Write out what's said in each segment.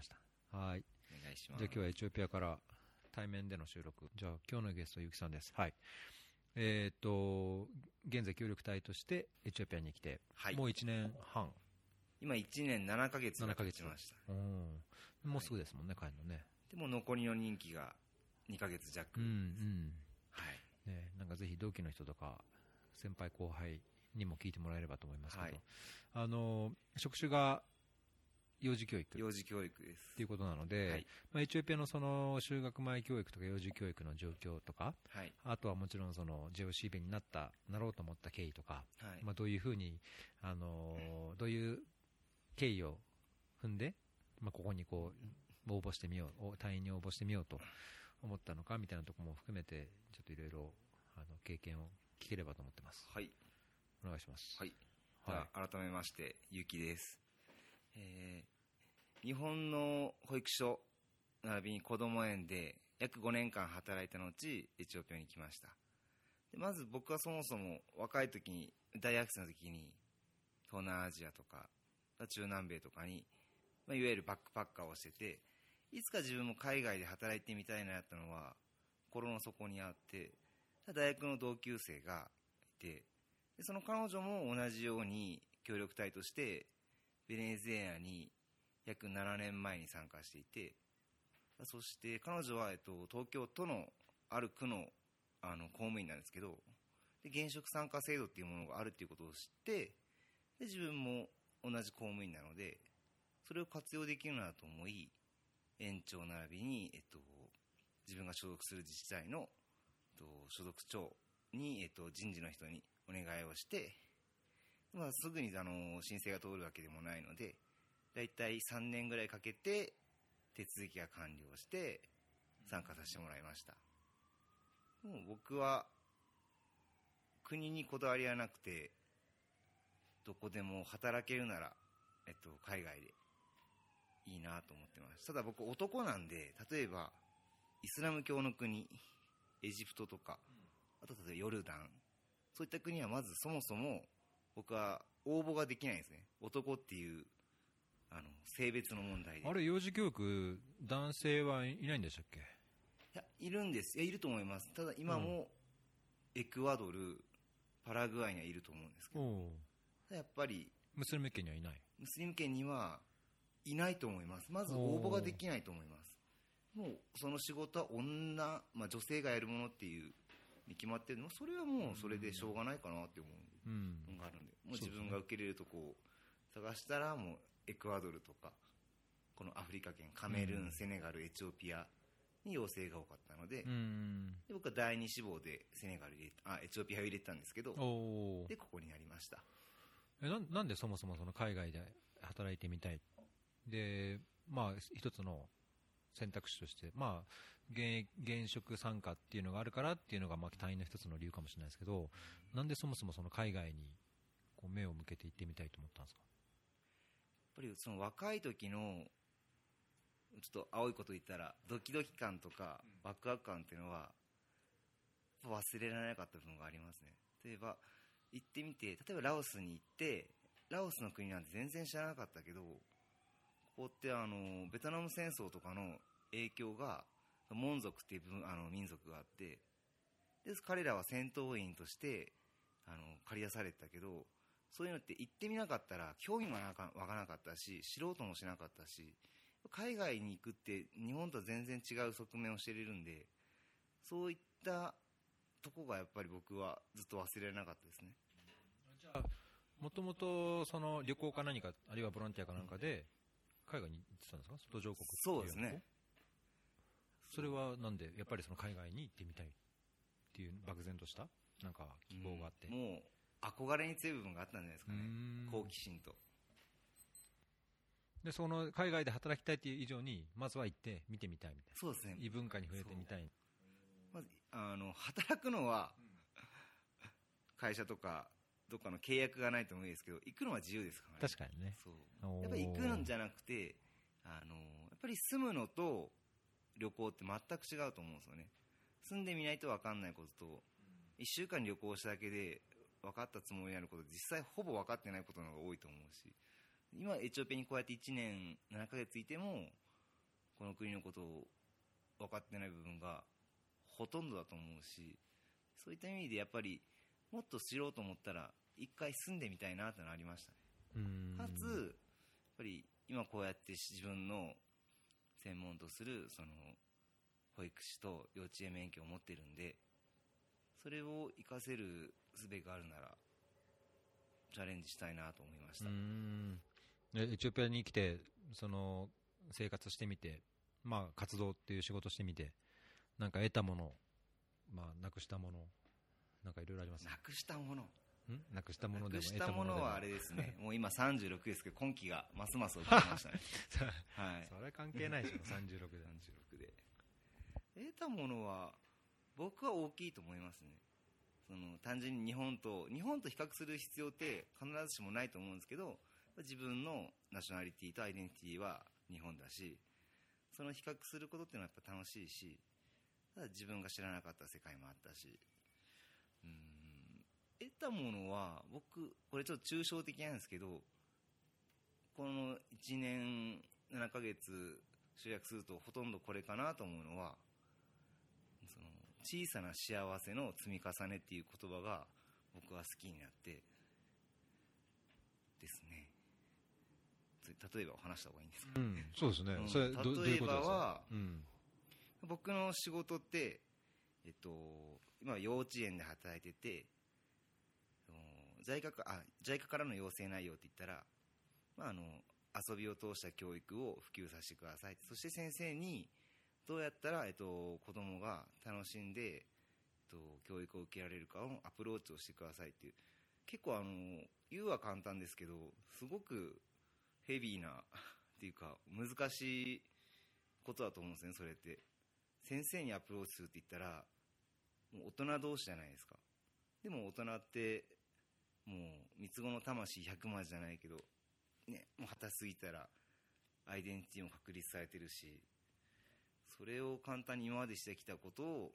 ました。はい。お願いしますじゃあ今日はエチオピアから対面での収録。じゃあ今日のゲストはゆきさんです。はい。えーっと、現在協力隊としてエチオピアに来て、はいもう1年半。今1年7ヶ月7が経ヶ月ちましたうん。もうすぐですもんね、帰るのね。でも残りの任期が2ヶ月弱、うんうん。はいね、なんかぜひ同期の人とか、先輩後輩にも聞いてもらえればと思いますけど、はいあの、職種が幼児教育。幼児教育ですっていうことなので、はいまあ、エチオピアのその就学前教育とか幼児教育の状況とか、はいあとはもちろんその JOCB になった、なろうと思った経緯とか、はいまあ、どういうふうに、あのーどういう経緯を踏んで、まあ、ここにこう応募してみよう、お隊員に応募してみようと思ったのかみたいなところも含めて、ちょっといろいろあの経験を聞ければと思ってます。はいお願いします。はい。はい改めまして、ゆうきです。えー日本の保育所、並びに子供園で約5年間働いた後、エチオピアに来ました。でまず僕はそもそも若い時に、大学生の時に、東南アジアとか、中南米とかに、まあ、いわゆるバックパッカーをしてて、いつか自分も海外で働いてみたいなったのは、心の底にあって、大学の同級生がいて、でその彼女も同じように協力隊としてベネズエラに約7年前に参加していてそして彼女は、えっと、東京都のある区のあの公務員なんですけどで現職参加制度っていうものがあるっていうことを知ってで自分も同じ公務員なのでそれを活用できるなと思い園長並びに、えっと、自分が所属する自治体の、えっと、所属長に、えっと、人事の人にお願いをして、まあ、すぐにあの申請が通るわけでもないのでだいたい3年ぐらいかけて手続きが完了して参加させてもらいました。もう僕は国にこだわりはなくてどこでも働けるなら、えっと、海外でいいなと思ってます。ただ僕男なんで例えばイスラム教の国エジプトとかあと例えばヨルダンそういった国はまずそもそも僕は応募ができないんですね。男っていうあの性別の問題で。あれ、幼児教育、男性はいないんでしたっけ？いやいるんです。いやいると思います。ただ今もエクアドルパラグアイにはいると思うんですけど。やっぱりムスリム圏にはいない？ムスリム圏にはいないと思います。まず応募ができないと思います。もうその仕事は女、まあ、女性がやるものっていうに決まってるの？それはもうそれでしょうがないかなって思ううん。のがあるんで。もう自分が受け入れるとこを探したらもうエクアドルとかこのアフリカ圏カメルーン、セネガルエチオピアに要請が多かったので,、うん。で僕は第二志望でセネガル入れあエチオピアを入れてたんですけどで。ここになりました。えななんでそもそもその海外で働いてみたい？で、まあ、一つの選択肢として、まあ、現現職参加っていうのがあるからっていうのが、まあ、隊員の一つの理由かもしれないですけど、なんでそもそもその海外にこう目を向けて行ってみたいと思ったんですか？やっぱりその若い時のちょっと青いこと言ったらドキドキ感とかワクワク感っていうのは忘れられなかった部分がありますね。例えば行ってみて例えばラオスに行ってラオスの国なんて全然知らなかったけどここってあのベトナム戦争とかの影響がモン族っていう分あの民族があってで彼らは戦闘員としてあの借り出されてたけどそういうのって行ってみなかったら興味もなかわからなかったし知ろうともしなかったし海外に行くって日本とは全然違う側面を知れるんでそういったとこがやっぱり僕はずっと忘れられなかったですね。じゃあ、もともとその旅行か何か、あるいはボランティアかなんかで、海外に行ってたんですか、途上国そうですね。それはなんで、やっぱりその海外に行ってみたいっていう漠然とした？なんか希望があって、もう憧れに強い部分があったんじゃないですかね。好奇心と。でその海外で働きたいっていう以上に、まずは行って見てみたいみたいそうですね。な、異文化に触れてみたい、まずあの働くのは会社とかどっかの契約がないと無理ですけど行くのは自由ですからね。確かにね、そう。やっぱり行くんじゃなくてあのやっぱり住むのと旅行って全く違うと思うんですよね。住んでみないと分かんないことと1週間旅行しただけで分かったつもりになること実際ほぼ分かってないことの方が多いと思うし今エチオピアにこうやって1年7ヶ月いてもこの国のことを分かってない部分がほとんどだと思うしそういった意味でやっぱりもっと知ろうと思ったら一回住んでみたいなってのありましたね。うん。かつやっぱり今こうやって自分の専門とするその保育士と幼稚園免許を持ってるんでそれを活かせる術があるならチャレンジしたいなと思いました、うん。えエチオピアに来てその生活してみて、まあ、活動っていう仕事してみてなんか得たもの、まあ、なくしたものなんかいろいろありますなくしたもの。んなくしたものでも得でも。のはあれですね。もう今36ですけど今期がますます起きましたねはい。それ関係ないでしょ 36で。36で。得たものは僕は大きいと思いますね。その単純に日本と日本と比較する必要って必ずしもないと思うんですけど自分のナショナリティとアイデンティティは日本だしその比較することっていうのはやっぱ楽しいしただ自分が知らなかった世界もあったし得たものは僕これちょっと抽象的なんですけどこの1年7ヶ月集約するとほとんどこれかなと思うのはその小さな幸せの積み重ねっていう言葉が僕は好きになってですね。つ例えば話した方がいいんですか？うん、そうですね、うん。それ例えばかは、うん。僕の仕事って、えっと、今幼稚園で働いててその JICA かあ JICA からの要請内容って言ったら、まあ、あの遊びを通した教育を普及させてください。そして先生にどうやったら、えっと、子供が楽しんで、えっと、教育を受けられるかをアプローチをしてくださいっていう。結構あの言うは簡単ですけどすごくヘビーなっていうか難しいことだと思うんですねそれって。先生にアプローチするって言ったらもう大人同士じゃないですか。でも大人ってもう三つ子の魂100万じゃないけどねもう果たすぎたらアイデンティティも確立されてるしそれを簡単に今までしてきたことを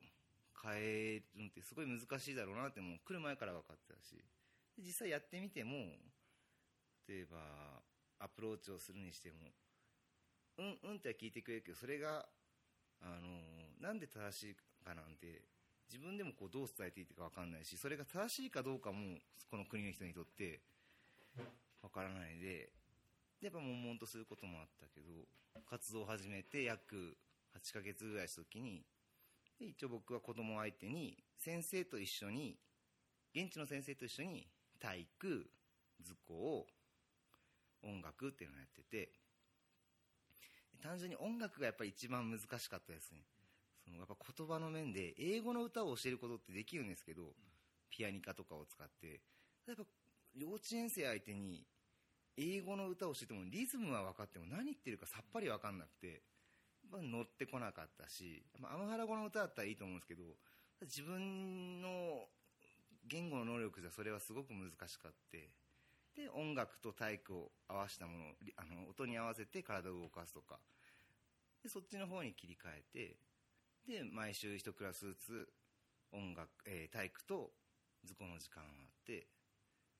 変えるのってすごい難しいだろうなってもう来る前から分かってたし実際やってみても例えばアプローチをするにしてもうんうんっては聞いてくれるけどそれがあのなんで正しいかなんて自分でもこうどう伝えていいか分かんないしそれが正しいかどうかもこの国の人にとって分からないでやっぱ悶々とすることもあったけど活動を始めて約8ヶ月ぐらいした時にで一応僕は子供相手に先生と一緒に現地の先生と一緒に体育図工音楽っていうのをやってて単純に音楽がやっぱり一番難しかったですね。そのやっぱ言葉の面で英語の歌を教えることってできるんですけどピアニカとかを使って。やっぱ幼稚園生相手に英語の歌を教えてもリズムは分かっても何言ってるかさっぱり分かんなくてやっぱ乗ってこなかったし、まあ、アムハラ語の歌だったらいいと思うんですけど自分の言語の能力じゃそれはすごく難しかってで音楽と体育を合わせたものあの音に合わせて体を動かすとか。でそっちの方に切り替えてで毎週1クラスずつ音楽、えー体育と図工の時間があって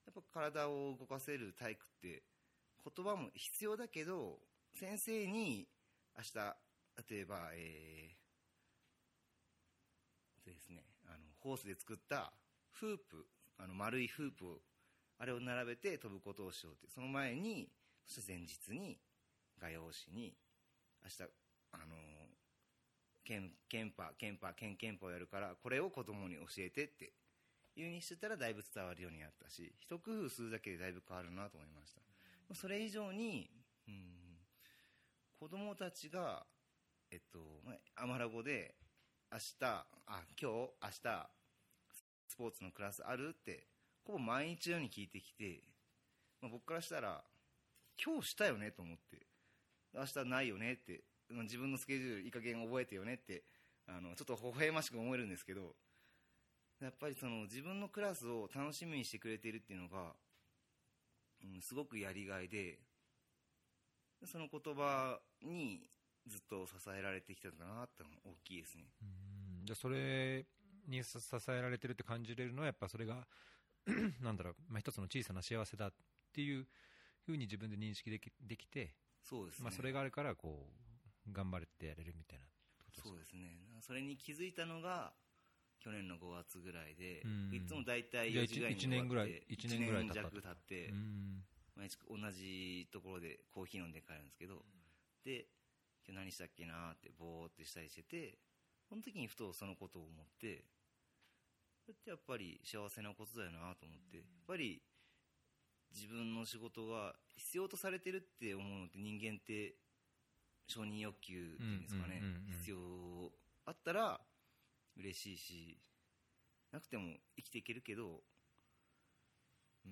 やっぱ体を動かせる体育って言葉も必要だけど先生に明日例えばえーですねあのホースで作ったフープあの丸いフープをあれを並べて飛ぶことをしようってその前にそして前日に画用紙に明日あのケンケンパケンパケンケンパをやるからこれを子供に教えてっていうにしてたらだいぶ伝わるようになったし一工夫するだけでだいぶ変わるなと思いました。それ以上にうん子供たちがえっとアマラ語で明日あ今日明日スポーツのクラスあるってほぼ毎日のように聞いてきて、まあ、僕からしたら今日したよねと思って明日ないよねって自分のスケジュールいい加減覚えてよねってあのちょっと微笑ましく思えるんですけどやっぱりその自分のクラスを楽しみにしてくれているっていうのが、うん、すごくやりがいでその言葉にずっと支えられてきたんだなって大きいですね。うん。じゃあそれにさ支えられてるって感じれるのはやっぱそれが なんだろう、まあ、一つの小さな幸せだっていうふうに自分で認識できできて、そうですね、まあ、それがあるからこう頑張れてやれるみたいなそうですね。それに気づいたのが去年の5月ぐらいで、うん。いつも大体じゃあ4時ぐらいに一年ぐらい終わって一年弱経って、うん。毎日同じところでコーヒー飲んで帰るんですけど、で今日何したっけなーってぼーってしたりしててその時にふとそのことを思ってそれってやっぱり幸せなことだよなと思ってやっぱり自分の仕事が必要とされてるって思うのって人間って承認欲求っていうんですかね、必要あったら嬉しいしなくても生きていけるけどうん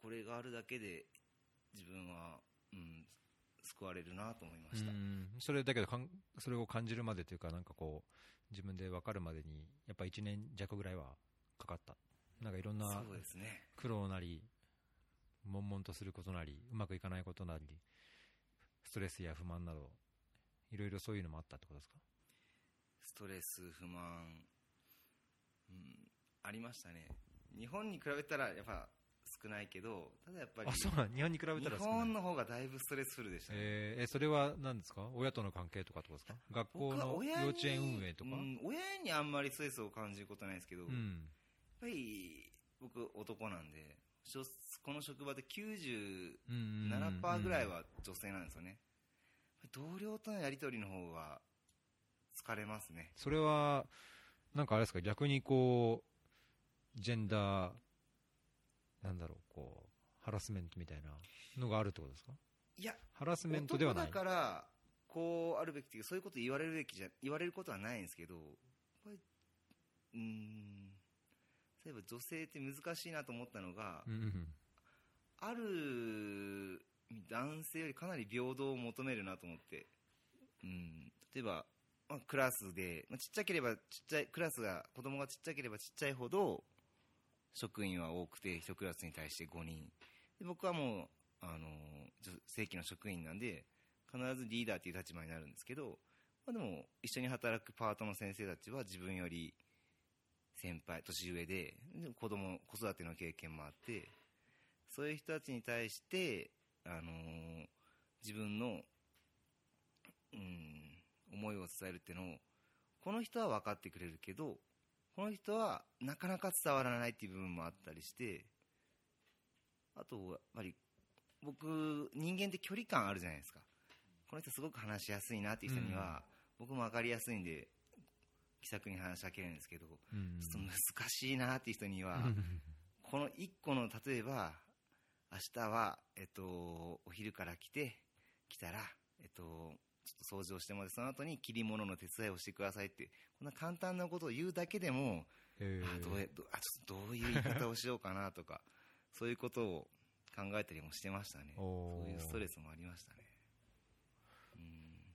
これがあるだけで自分は、うん、救われるなと思いました、うんそれだけどかんそれを感じるまでというかなんかこう自分で分かるまでにやっぱ1年弱ぐらいはかかった。なんかいろんな苦労なり悶々とすることなりうまくいかないことなりストレスや不満などいろいろそういうのもあったってことですか？ストレス不満、うん、ありましたね。日本に比べたらやっぱ少ないけどただやっぱりあそうなん日本に比べ日たら少ない。本の方がだいぶストレスフルでしたね、えーえそれは何ですか？親との関係とかってことですか？学校の幼稚園運営とか？うん親にあんまりストレスを感じることないですけど、やっうんぱり僕男なんでこの職場で97%うんうんうん。ぐらいは女性なんですよね、同僚とのやり取りの方が疲れますね。それはなんかあれですか？逆にこうジェンダーなんだろうこうハラスメントみたいなのがあるってことですか？いやハラスメントではない。男だからこうあるべきっていうそういうこと言われるべきじゃ言われることはないんですけどうーん例えば女性って難しいなと思ったのが、うんうんある男性よりかなり平等を求めるなと思って、うん、例えば、まあ、クラスで、まあ、ちっちゃければちっちゃいクラスが子供がちっちゃければちっちゃいほど職員は多くて1クラスに対して5人。で僕はもうあの女正規の職員なんで必ずリーダーという立場になるんですけど、まあ、でも一緒に働くパートの先生たちは自分より先輩年上でで子供子育ての経験もあってそういう人たちに対して、あのー自分の、うん、思いを伝えるっていうのをこの人は分かってくれるけどこの人はなかなか伝わらないっていう部分もあったりしてあとやっぱり僕人間って距離感あるじゃないですか。この人すごく話しやすいなっていう人には、僕も分かりやすいんで気さくに話しかけるんですけど、うん。ちょっと難しいなっていう人には、この1個の例えば明日は、えっと、お昼から来て来たら、えっと、ちょっと掃除をしてもらってその後に切り物の手伝いをしてくださいってこんな簡単なことを言うだけでも、えあどうあちょっとどういう言い方をしようかなとかそういうことを考えたりもしてましたね。そういうストレスもありましたね。うん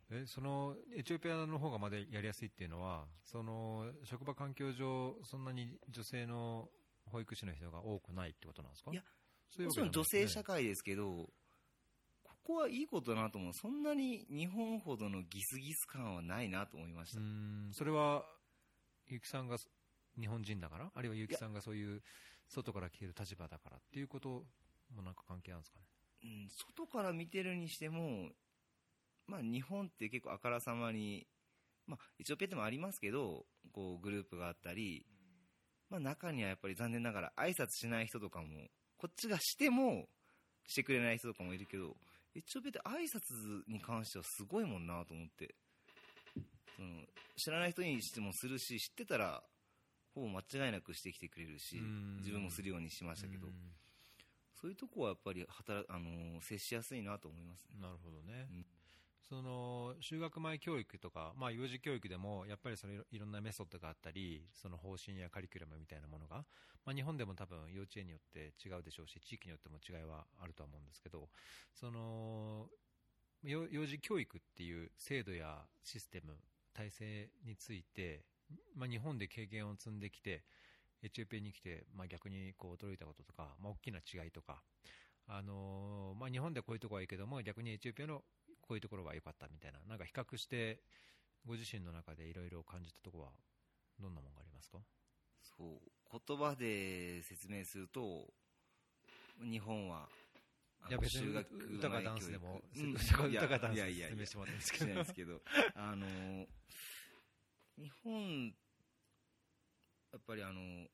えそのエチオピアの方がまだやりやすいっていうのはその職場環境上そんなに女性の保育士の人が多くないってことなんですか？いやそういうもちろん女性社会ですけど、ここはいいことだなと思う。そんなに日本ほどのギスギス感はないなと思いました。うーんそれは結城さんが日本人だから？あるいは結城さんがそういう外から来てる立場だからっていうこともなんか関係あるんですかね？うん、外から見てるにしても、まあ日本って結構あからさまに、まあエチオピアでもありますけど、こうグループがあったり、まあ中にはやっぱり残念ながら挨拶しない人とかも、こっちがしてもしてくれない人とかもいるけど、エチオピアって挨拶に関してはすごいもんなと思って。その知らない人にしてもするし、知ってたら、ほぼ間違いなくしてきてくれるしうん、自分もするようにしましたけどう、んそういうとこはやっぱり働、あのー接しやすいなと思いますね。なるほどね、うんその就学前教育とか、まあ、幼児教育でもやっぱりそれいろんなメソッドがあったりその方針やカリキュラムみたいなものが、まあ、日本でも多分幼稚園によって違うでしょうし地域によっても違いはあるとは思うんですけどその幼児教育っていう制度やシステム体制について、まあ、日本で経験を積んできてエチオピアに来て、まあ、逆にこう驚いたこととか、まあ、大きな違いとかあのまあ、日本でこういうところはいいけども逆にエチオピアのこういうところは良かったみたいな。なんか比較してご自身の中でいろいろ感じたところはどんなものがありますか？そう言葉で説明すると日本はあいや別に中学歌かダンスでも、うん。歌かダンスいやいやいや説明してもらったんですしけど。ないですけど、あのー日本、やっぱりあの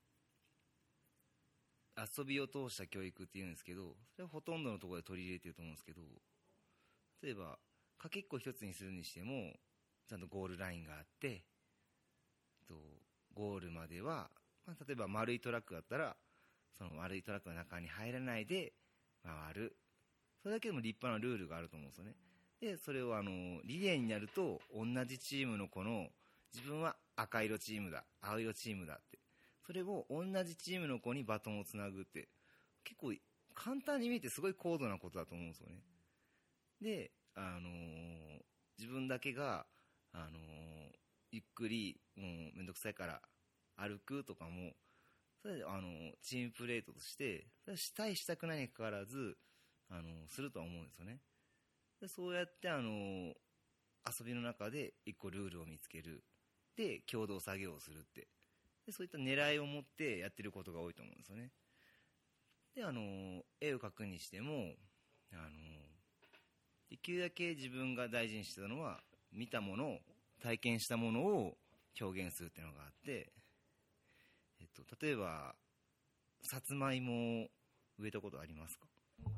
遊びを通した教育っていうんですけど、それはほとんどのところで取り入れてると思うんですけど、例えば、かけっこ一つにするにしても、ちゃんとゴールラインがあって、とゴールまでは、まあ、例えば丸いトラックだったら、その丸いトラックの中に入らないで回る。それだけでも立派なルールがあると思うんですよね。で、それをあの、リレーになると、同じチームの子の、自分は赤色チームだ、青色チームだって。それを同じチームの子にバトンをつなぐって、結構簡単に見えてすごい高度なことだと思うんですよね。で、あのー自分だけが、あのーゆっくり、もうめんどくさいから歩くとかも、それで、あのーチームプレートとして、それはしたいしたくないにかかわらず、あのするとは思うんですよね。でそうやって、あの遊びの中で一個ルールを見つける。で、共同作業をするって。で、そういった狙いを持ってやってることが多いと思うんですよね。で、あの絵を描くにしても、あのできるだけ自分が大事にしてたのは、見たものを、体験したものを表現するっていうのがあって、えっと、例えば、さつまいもを植えたことありますか？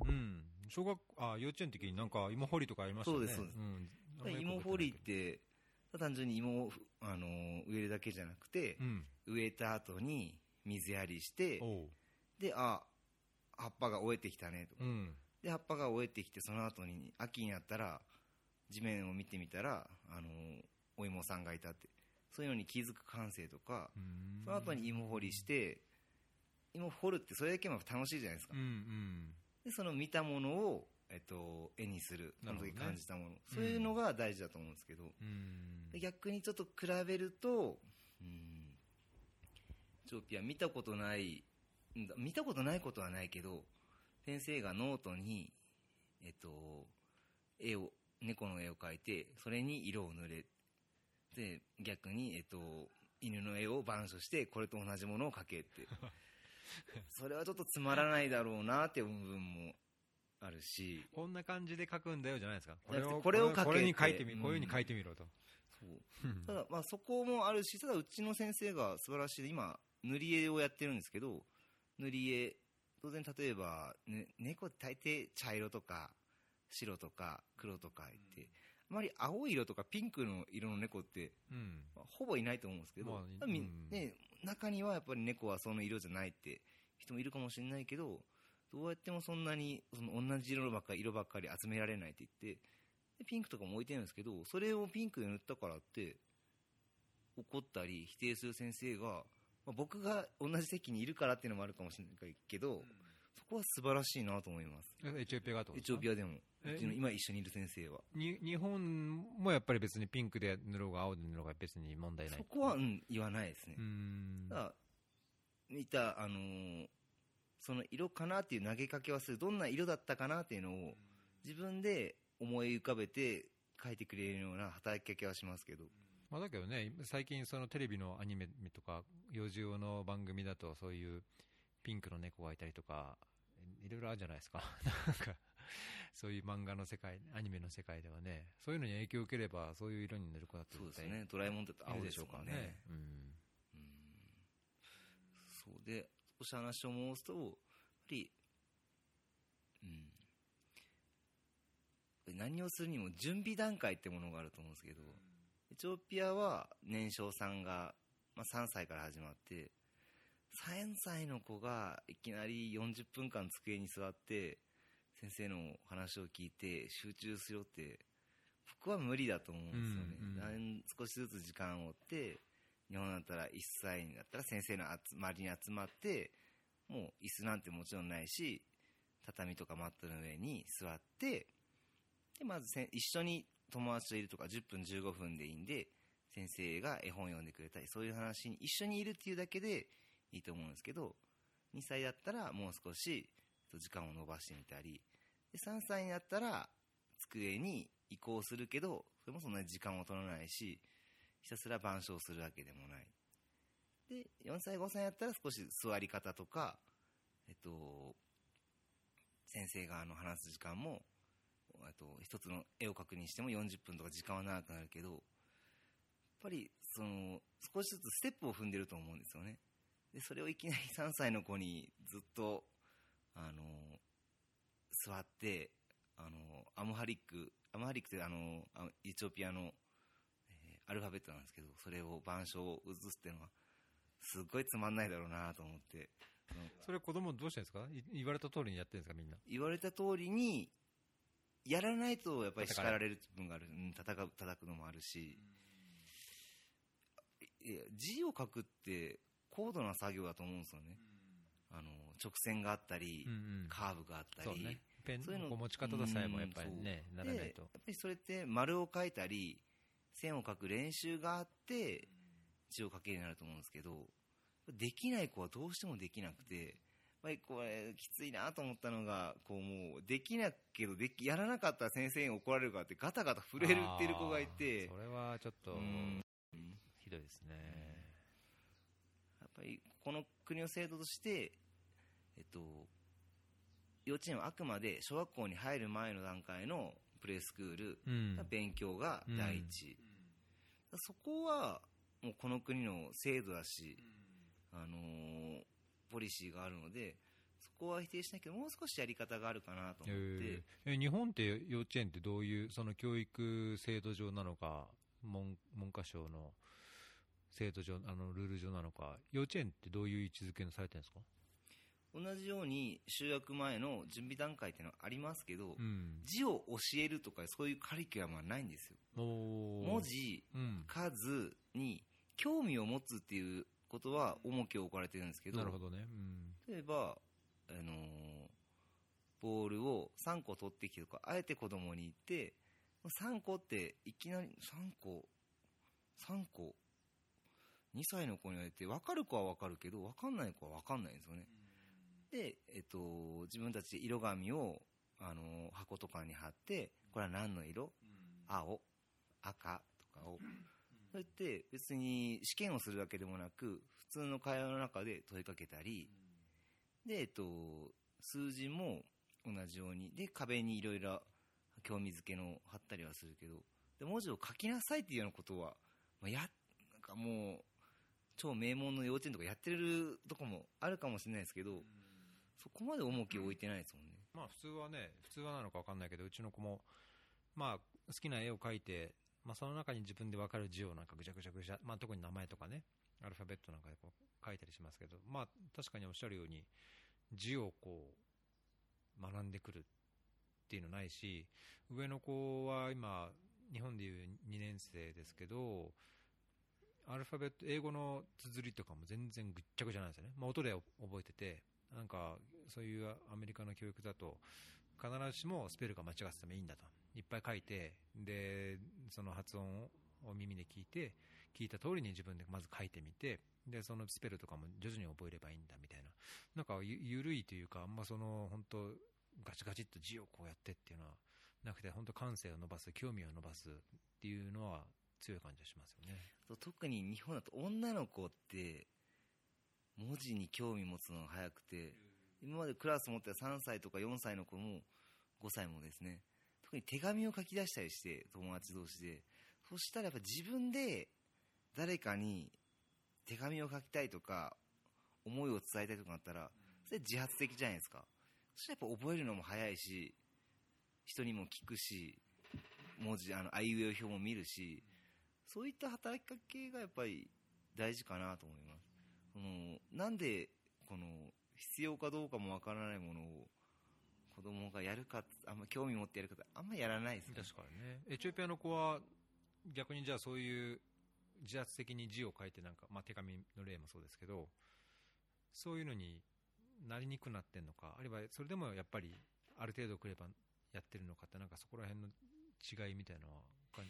うん。小学、あ、幼稚園の時になんか芋掘りとかありましたよね。そうですそうですんあん芋掘りって単純に芋を、あのー植えるだけじゃなくてど、うん。植えた後に水やりして。で、あ、葉っぱが終えてきたねと。うん。で、葉っぱが終えてきて、その後に、秋になったら、地面を見てみたら、あのーお芋さんがいたって。そういうのに気づく感性とか、うんその後に芋掘りして、芋掘るってそれだけも楽しいじゃないですかうん。うん。で、その見たものを、えっと、絵にする。その時感じたもの。そういうのが大事だと思うんですけど、うんで逆にちょっと比べると、うん、チョーピア見たことない、見たことないことはないけど、先生がノートに、えっと、絵を、猫の絵を描いて、それに色を塗れ。で、逆に、えっと、犬の絵を板書して、これと同じものを描けって。それはちょっとつまらないだろうなって思う部分もあるし、こんな感じで書くんだよじゃないですか。これを、これを書けこれに書いてみ、うんこういうふうに書いてみろと。そう。ただ、まあ、そこもあるし、ただ、うちの先生が素晴らしいで、今、塗り絵をやってるんですけど、塗り絵、当然、例えば、ね、猫って大抵茶色とか、白とか、黒とか言って、あまり青い色とかピンクの色の猫って、うん。まあほぼいないと思うんですけど、まあうんね、中にはやっぱり猫はその色じゃないって人もいるかもしれないけど、どうやってもそんなにその同じ色ばっかり色ばっかり集められないって言って、でピンクとかも置いてるんですけど、それをピンクで塗ったからって、怒ったり否定する先生が、まあ、僕が同じ席にいるからっていうのもあるかもしれないけど、そこは素晴らしいなと思います。えエチオピアがエチオピアでも、えうちの今一緒にいる先生は。に日本もやっぱり別にピンクで塗ろうが青で塗ろうが別に問題ない。そこは、うん、言わないですね。だ見た、あのーその色かなっていう投げかけはする。どんな色だったかなっていうのを自分で思い浮かべて書いてくれるような働きかけはしますけど、まあ、だけどね、最近そのテレビのアニメとか、幼児用の番組だとそういうピンクの猫がいたりとか、いろいろあるじゃないですか。なんか、そういう漫画の世界、アニメの世界ではね、そういうのに影響を受ければ、そういう色に塗る子だってそうですねドラえもんだって青でしょうからね。うん。うんそうで少し話を申すとやっぱり、うん、何をするにも準備段階ってものがあると思うんですけど、エチオピアは年少さんが、まあ、3歳から始まって3歳の子がいきなり40分間机に座って先生の話を聞いて集中するよって僕は無理だと思うんですよね、うんうん少しずつ時間を追って日本だったら1歳になったら先生の周りに集まってもう椅子なんてもちろんないし畳とかマットの上に座ってでまず一緒に友達といるとか10分15分でいいんで先生が絵本読んでくれたりそういう話に一緒にいるっていうだけでいいと思うんですけど2歳だったらもう少し時間を延ばしてみたりで3歳になったら机に移行するけどそれもそんなに時間を取らないしひたすら板書をするわけでもない。で4歳5歳やったら少し座り方とかえっと先生があの話す時間もあと一つの絵を確認しても40分とか時間は長くなるけどやっぱりその少しずつステップを踏んでると思うんですよね。でそれをいきなり3歳の子にずっとあの座ってあのアムハリックアムハリックってあのあエチオピアの、えーアルファベットなんですけどそれを板書を写すっていうのはすっごいつまんないだろうなと思って。それ子供どうしてるんですか？い言われた通りにやってるんですかみんな？言われた通りにやらないとやっぱり叱られる部分がある、うん、叩く叩くのもあるし、字を書くって高度な作業だと思うんですよね、あの直線があったり、うんうん。カーブがあったり、そういうのの持ち方とさえもやっぱりねうんならないと。でやっぱりそれって丸を書いたり線を書く練習があって字を書けるようになると思うんですけどできない子はどうしてもできなくてぱりこれきついなと思ったのがこうもうできなけどできやらなかったら先生に怒られるからってガタガタ震えるってる子がいてそれはちょっとうん。ひどいですね。やっぱりこの国の制度として、えっと、幼稚園はあくまで小学校に入る前の段階のプレースクールうん。勉強が第一、そこはもうこの国の制度だし、あのーポリシーがあるのでそこは否定しないけどもう少しやり方があるかなと思って、えー。え日本って幼稚園ってどういうその教育制度上なのか文文科省の制度上あのルール上なのか幼稚園ってどういう位置づけのされてるんですか、同じように就学前の準備段階っていうのはありますけど、うん、字を教えるとかそういうカリキュラムはないんですよ。文字うん、数に興味を持つっていうことは重きを置かれてるんですけどなるほどね、うん、例えば、あのーボールを3個取ってきてとかあえて子供に言って3個っていきなり3個3個2歳の子に言われて分かる子は分かるけど分かんない子は分かんないんですよね。で、えっと、自分たちで色紙を、あのー箱とかに貼ってこれは何の色？青赤とかをそうやって別に試験をするだけでもなく普通の会話の中で問いかけたりで、えっと、数字も同じようにで壁にいろいろ興味づけの貼ったりはするけどで文字を書きなさいっていうようなことは、まあ、やなんかもう超名門の幼稚園とかやってるとこもあるかもしれないですけど、そこまで重きを置いてないですもんね。まあ普通はね普通はなのか分かんないけどうちの子もまあ好きな絵を描いて、まあ、その中に自分で分かる字をなんかぐちゃぐちゃぐちゃ、まあ、特に名前とかねアルファベットなんかでこう書いたりしますけどまあ確かにおっしゃるように字をこう学んでくるっていうのないし上の子は今日本でいう2年生ですけどアルファベット英語の綴りとかも全然ぐっちゃぐちゃなんですよね、まあ、音で覚えててなんかそういうアメリカの教育だと必ずしもスペルが間違っててもいいんだと。いっぱい書いてでその発音を耳で聞いて聞いた通りに自分でまず書いてみてでそのスペルとかも徐々に覚えればいいんだみたいななんかゆゆるいというかあんまその本当ガチガチっと字をこうやってっていうのはなくて本当感性を伸ばす興味を伸ばすっていうのは強い感じがしますよね。特に日本だと女の子って文字に興味持つのが早くて今までクラス持ってた3歳とか4歳の子も5歳もですね特に手紙を書き出したりして友達同士でそしたらやっぱ自分で誰かに手紙を書きたいとか思いを伝えたいとかなったらそれ自発的じゃないですかそしたらやっぱ覚えるのも早いし人にも聞くし文字あのあいうえお表も見るしそういった働きかけがやっぱり大事かなと思います。このなんでこの必要かどうかもわからないものを子供がやるかあんま興味持ってやるかあんまやらないですね。確かにねエチオピアの子は逆にじゃあそういう自発的に字を書いてなんか、まあ、手紙の例もそうですけどそういうのになりにくくなってんのかあるいはそれでもやっぱりある程度くればやってるのかってなんかそこら辺の違いみたいなのはか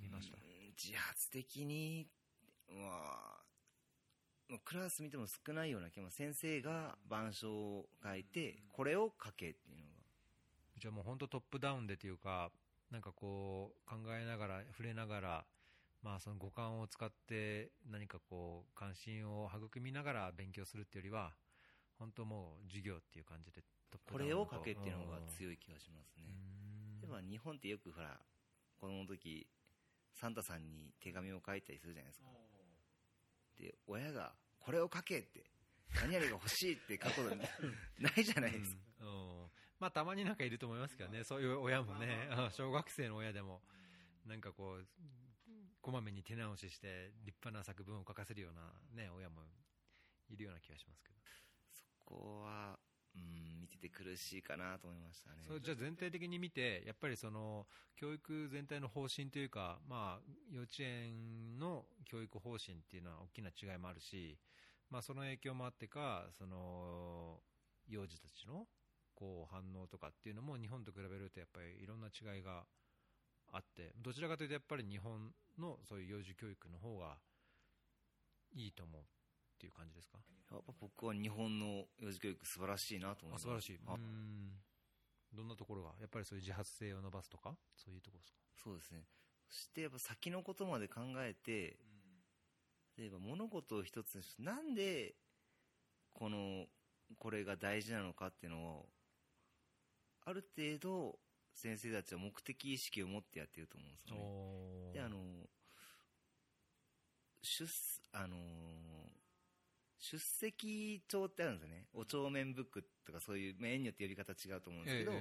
見ました？うん自発的にはクラス見ても少ないような気も先生が板書を書いてこれを書けっていうのが。じゃあもう本当トップダウンでというかなんかこう考えながら触れながらまあその五感を使って何かこう関心を育みながら勉強するっていうよりは本当もう授業っていう感じでこれを書けっていうのが強い気がしますね。い例えば日本ってよくほら、子供の時、サンタさんに手紙を書いたりするじゃないですか。で、親が、これを書けって、何々が欲しいって書くことないじゃないですか。うん。うん。まあたまになんかいると思いますけどね、そういう親もね、うん。小学生の親でも、なんかこう、こまめに手直しして、立派な作文を書かせるような、ね、親もいるような気がしますけど、そこは、うん、見てて苦しいかなと思いましたね。そじゃあ全体的に見て、やっぱりその教育全体の方針というか、まあ、幼稚園の教育方針っていうのは大きな違いもあるし、まあ、その影響もあってか、その幼児たちのこう反応とかっていうのも日本と比べるとやっぱりいろんな違いがあって、どちらかというとやっぱり日本のそういう幼児教育の方がいいと思うっていう感じですか？やっぱ僕は日本の幼児教育素晴らしいなと思います。あ素晴らしい。あうんどんなところがやっぱりそういう自発性を伸ばすとかそういうところですか？そうですね。そしてやっぱ先のことまで考えて、例えば物事を一つにしなんで、この、これが大事なのかっていうのを、ある程度、先生たちは目的意識を持ってやってると思うんですよね。で、あの、出、あの、出席帳ってあるんですよね。お帳面ブックとかそういう、まあ園によって呼び方違うと思うんですけど、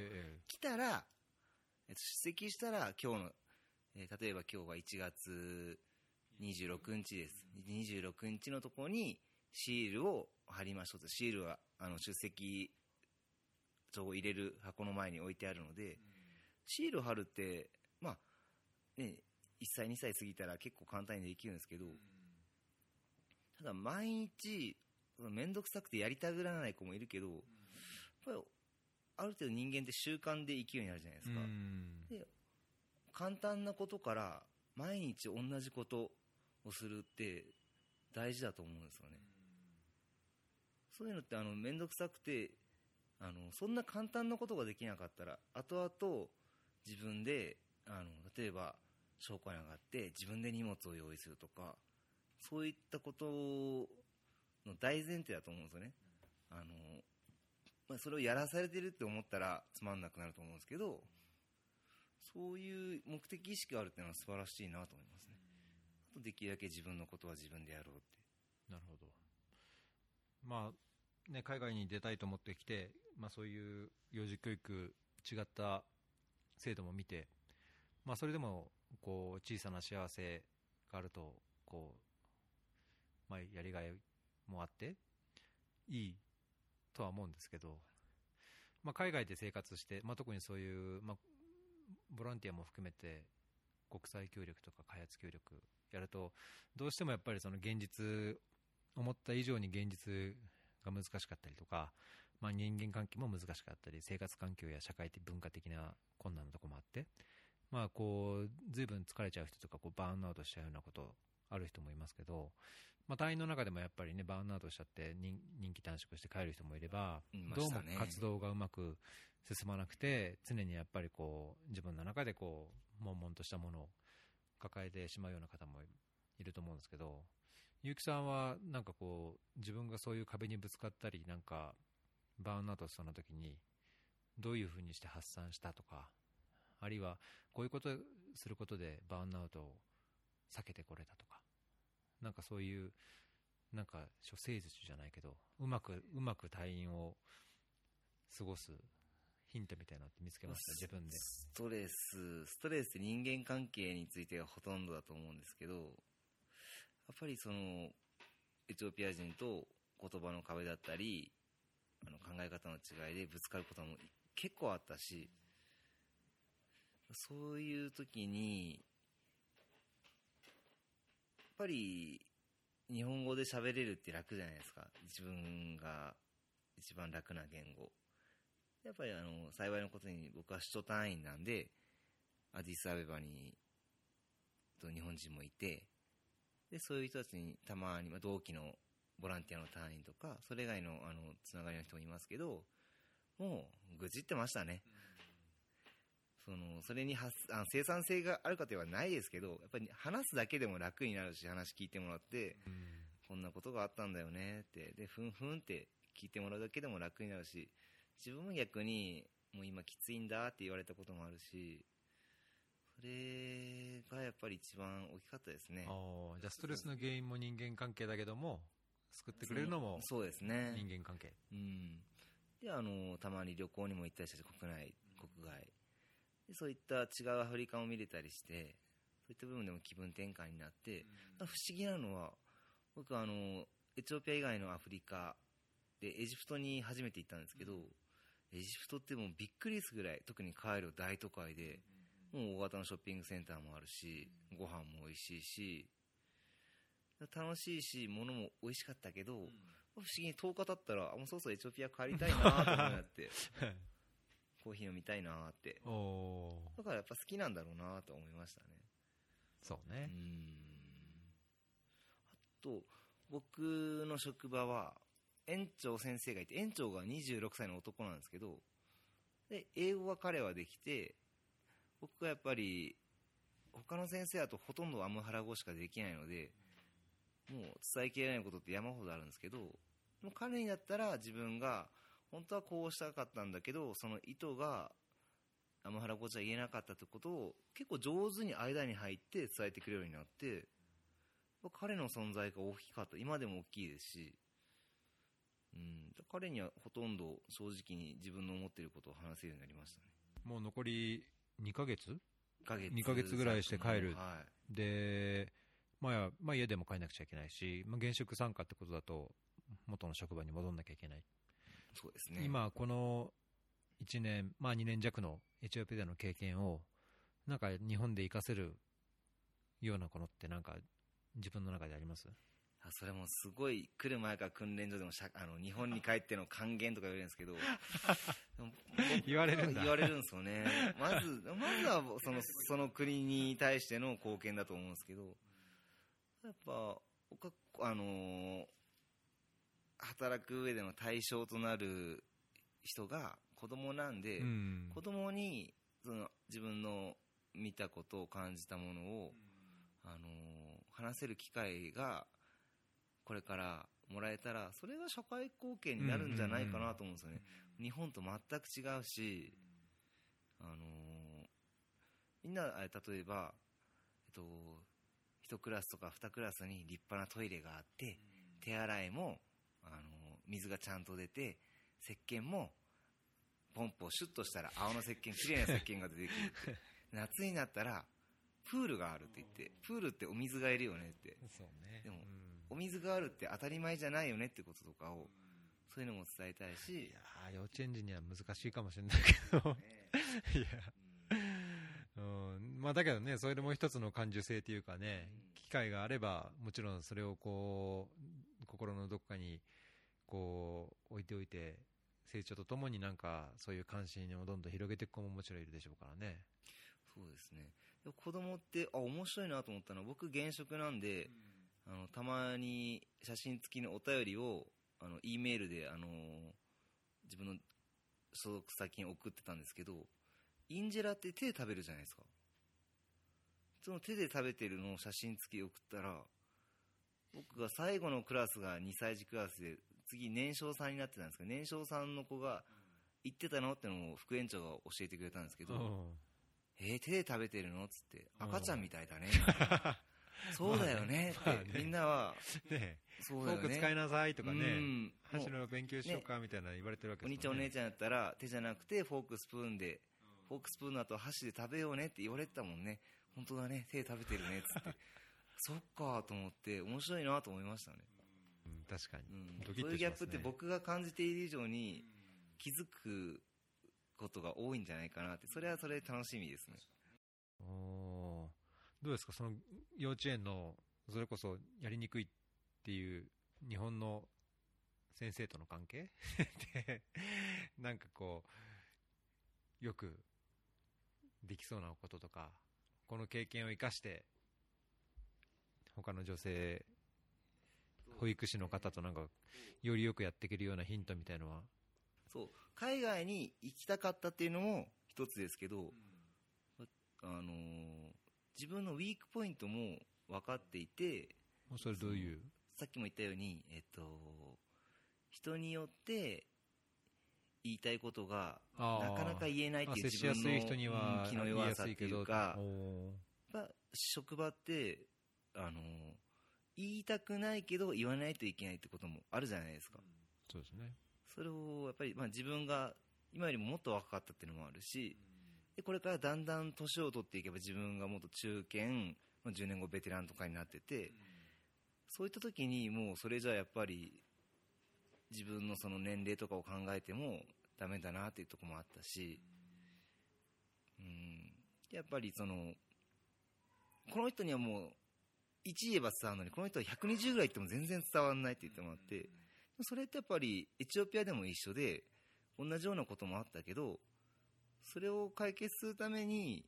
来たら、えっと出席したら今日の、えー例えば今日は1月26日です。26日のところにシールを貼りましょうと。シールはあの出席帳を入れる箱の前に置いてあるので、シールを貼るって、まあ、ね、1歳2歳過ぎたら結構簡単にできるんですけど、ただ毎日、めんどくさくてやりたがらない子もいるけど、やっぱりある程度人間って習慣で生きるようになるじゃないですか。うんで簡単なことから毎日同じことをするって大事だと思うんですよね。そういうのってあのめんどくさくてあのそんな簡単なことができなかったら後々自分であの例えば証拠に上がって自分で荷物を用意するとかそういったことの大前提だと思うんですよね。あのまあ、それをやらされてるって思ったらつまんなくなると思うんですけどそういう目的意識があるっていうのは素晴らしいなと思いますね。あとできるだけ自分のことは自分でやろうって。なるほど。まあ、ね、海外に出たいと思ってきて、まあそういう幼児教育、違った制度も見て、まあそれでも、こう、小さな幸せがあると、こう、まあやりがいもあって、いいとは思うんですけど、まあ海外で生活して、まあ特にそういう、まあ、ボランティアも含めて、国際協力とか開発協力やると、どうしてもやっぱりその現実、思った以上に現実が難しかったりとか、まあ、人間関係も難しかったり、生活環境や社会的、文化的な困難なところもあって、まあ、こう、ずいぶん疲れちゃう人とか、バーンアウトしちゃうようなことある人もいますけど、まあ、隊員の中でもやっぱりね、バーンアウトしちゃって人、人気短縮して帰る人もいれば、どうも活動がうまく進まなくて、常にやっぱりこう、自分の中でこう、悶々としたものを抱えてしまうような方もいると思うんですけど、結城さんはなんかこう、自分がそういう壁にぶつかったり、なんか、バーンアウトしそうな時に、どういうふうにして発散したとか、あるいはこういうことすることでバーンアウトを避けてこれたとか、なんかそういう、なんか処世術じゃないけど、うまく、うまく隊員を過ごすヒントみたいなのって見つけました、自分で。ストレス、ストレスって人間関係についてがほとんどだと思うんですけど、やっぱりその、エチオピア人と言葉の壁だったり、あの考え方の違いでぶつかることも結構あったし、そういう時に、ぱり日本語で喋れるって楽じゃないですか。自分が一番楽な言語。やっぱりあの、幸いなことに僕は首都単位なんで、アディスアベバに、と日本人もいて、で、そういう人たちにたまに、まあ、同期のボランティアの単位とか、それ以外のあの、つながりの人もいますけど、もう、愚痴ってましたね。その、それに発あの生産性があるかといえばないですけど、やっぱり話すだけでも楽になるし、話聞いてもらって、こんなことがあったんだよねって、で、ふんふんって聞いてもらうだけでも楽になるし、自分も逆にもう今きついんだって言われたこともあるしそれがやっぱり一番大きかったですね。ああじゃあストレスの原因も人間関係だけども救ってくれるのもそうですね。人間関係。うん。であのたまに旅行にも行ったりして国内国外。でそういった違うアフリカを見れたりしてそういった部分でも気分転換になって、不思議なのは僕あのエチオピア以外のアフリカでエジプトに初めて行ったんですけど、エジプトってもうびっくりするぐらい特にカイロ大都会で、もう大型のショッピングセンターもあるし、ご飯も美味しいし楽しいし物も美味しかったけど、不思議に10日経ったらあもうそろそろエチオピア帰りたいなと思って コーヒー飲みたいなって。だからやっぱ好きなんだろうなと思いましたね。そうね。うん。あと僕の職場は園長先生がいて園長が26歳の男なんですけどで英語は彼はできて僕がやっぱり他の先生だとほとんどアムハラ語しかできないのでもう伝えきれないことって山ほどあるんですけどでも彼にだったら自分が本当はこうしたかったんだけどその意図がアムハラ語じゃ言えなかったってことを結構上手に間に入って伝えてくれるようになって彼の存在が大きかった。今でも大きいですし、うん、彼にはほとんど正直に自分の思っていることを話せるようになりましたね。もう残り2ヶ月？2ヶ月2ヶ月ぐらいして帰る。はで、まあ、まあ家でも帰んなくちゃいけないし、まあ、現職参加ってことだと元の職場に戻んなきゃいけない、い、そうですね。今この1年、まあ、2年弱のエチオピアでの経験をなんか日本で活かせるようなことってなんか自分の中であります？あそれもすごい来る前から訓練所でもしゃあの日本に帰っての還元とか言われるんですけど。言われるんだ。言われるんですよね。まずまずはそのその国に対しての貢献だと思うんですけど。やっぱあのー働く上での対象となる人が子供なんで、うん。子供にその自分の見たことを感じたものを、あのー話せる機会がこれからもらえたらそれが社会貢献になるんじゃないかなと思うんですよね、日本と全く違うし、あのーみんな例えば、えっと、1クラスとか2クラスに立派なトイレがあって、手洗いも、あのー水がちゃんと出て石鹸もポンプをシュッとしたら青の石鹸きれいな石鹸が出てくるって。夏になったらプールがあるって言ってプールってお水がいるよねって。そうね。でもうん。お水があるって当たり前じゃないよねってこととかをそういうのも伝えたいし。いやー幼稚園児には難しいかもしれないけど。いや。うん。まあ、だけどね、それでもう一つの感受性というかね、機会があれば、もちろんそれをこう心のどこかにこう置いておいて、成長とともになんかそういう関心をどんどん広げていく子ももちろんいるでしょうからね。そうですね。子供ってあ面白いなと思ったのは僕現職なんで、あのたまに写真付きのお便りをあの E メールであの自分の所属先に送ってたんですけどインジェラって手で食べるじゃないですか。その手で食べてるのを写真付きで送ったら僕が最後のクラスが2歳児クラスで次年少さんになってたんですけど年少さんの子が言ってたのってのを副園長が教えてくれたんですけど、うんえー手で食べてるの？っつってうん赤ちゃんみたいだね そうだよねって、まあね。みんなは ねそうだよね。フォーク使いなさいとかうね、ん。も箸うの勉強しようかみたいな言われてるわけおですね。兄ちゃんお姉ちゃんやったら手じゃなくてフォークスプーンで、フォークスプーンの後箸で食べようねって言われてたもんね本当だね。手で食べてるねっつって。そっかと思って面白いなと思いましたね、うん確かに、うん、そういうギャップって僕が感じている以上に気づくことが多いんじゃないかなってそれはそれで楽しみですね。おー。どうですか、その幼稚園のそれこそやりにくいっていう日本の先生との関係？で、なんかこう、よくできそうなこととか、この経験を生かして、他の女性、保育士の方となんか、よりよくやっていけるようなヒントみたいのは、そう。海外に行きたかったっていうのも一つですけど、あのー自分のウィークポイントも分かっていてそれどういう、さっきも言ったように、えっと、人によって言いたいことがなかなか言えないっていう自分のうん気の弱さっていうかやっぱ職場ってあの言いたくないけど言わないといけないってこともあるじゃないですか。そうですね。それをやっぱり、まあ、自分が今よりももっと若かったっていうのもあるしでこれからだんだん年を取っていけば自分がもっと中堅、まあ、10年後ベテランとかになっててそういった時にもうそれじゃやっぱり自分のその年齢とかを考えてもダメだなっていうところもあったし、うん、やっぱりそのこの人にはもう1言えば伝わるのにこの人は120ぐらい言っても全然伝わらないって言ってもらってそれってやっぱりエチオピアでも一緒で同じようなこともあったけどそれを解決するためにや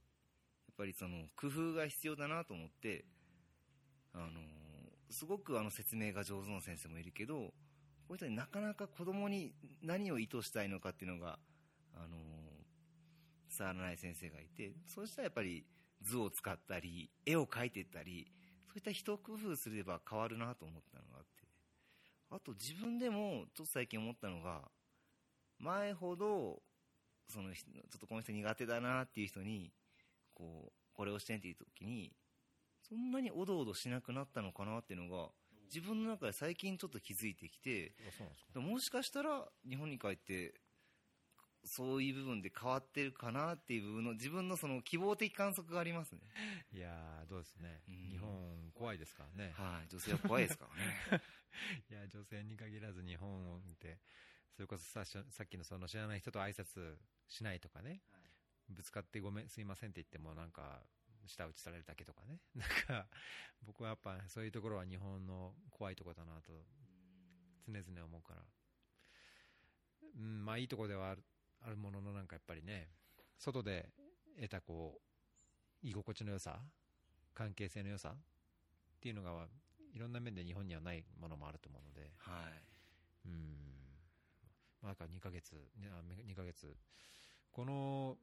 っぱりその工夫が必要だなと思ってあのすごくあの説明が上手な先生もいるけどこういう人になかなか子供に何を意図したいのかっていうのがあの伝わらない先生がいてそうしたらやっぱり図を使ったり絵を描いていったりそういった一工夫すれば変わるなと思ったのがあって。あと自分でもちょっと最近思ったのが前ほどそのちょっとこの人苦手だなっていう人にこうこれをしてんっていう時にそんなにおどおどしなくなったのかなっていうのが自分の中で最近ちょっと気づいてきてもしかしたら日本に帰ってそういう部分で変わってるかなっていう部分の自分のその希望的観測がありますね。いやーどうですね、うん。日本怖いですからね、はい。女性は怖いですからね。いや女性に限らず日本を見てそれこそさしさっきのその知らない人と挨拶しないとかね、ぶつかってごめんすいませんって言ってもなんか舌打ちされるだけとかね。なんか僕はやっぱそういうところは日本の怖いところだなと常々思うから。うんまあいいところではあるあるもののなんかやっぱりね外で得たこう居心地の良さ関係性の良さっていうのがいろんな面で日本にはないものもあると思うので、はい。うん、まあ、だから2ヶ月、ね、あ2ヶ月、この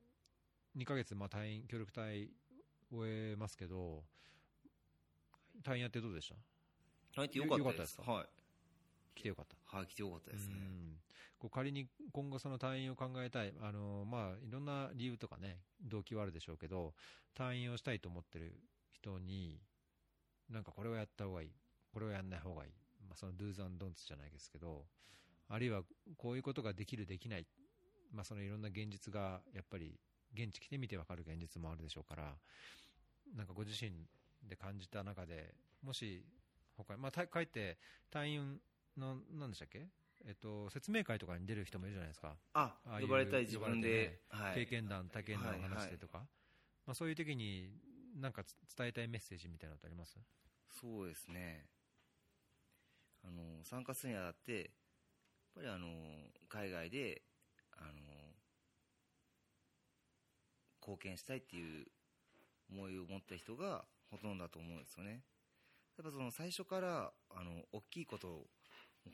2ヶ月、まあ、隊員、協力隊終えますけど、隊員やってどうでした？入ってよかったでよかったですすか？はい来てよかった。はい来てよかったですねうんこう仮に今後、その隊員を考えたい、あのまあ、いろんな理由とかね、動機はあるでしょうけど、隊員をしたいと思ってる人に、なんかこれをやった方がいい、これをやんない方がいい、まあ、その do's and don'ts じゃないですけど、あるいはこういうことができる、できない、まあ、そのいろんな現実がやっぱり現地来てみて分かる現実もあるでしょうから、なんかご自身で感じた中で、もし他に、まあ、た帰って隊員の、なんでしたっけ、えっと、説明会とかに出る人もいるじゃないですか、あああ呼ばれたり自分で、呼ばはい。経験談、体験談を話してとか、まあ、そういう時になんか伝えたいメッセージみたいなのってあります？そうですね。あの参加するにあたってやっぱりあの海外であの貢献したいっていう思いを持った人がほとんどだと思うんですよね。やっぱその最初からあの大きいことを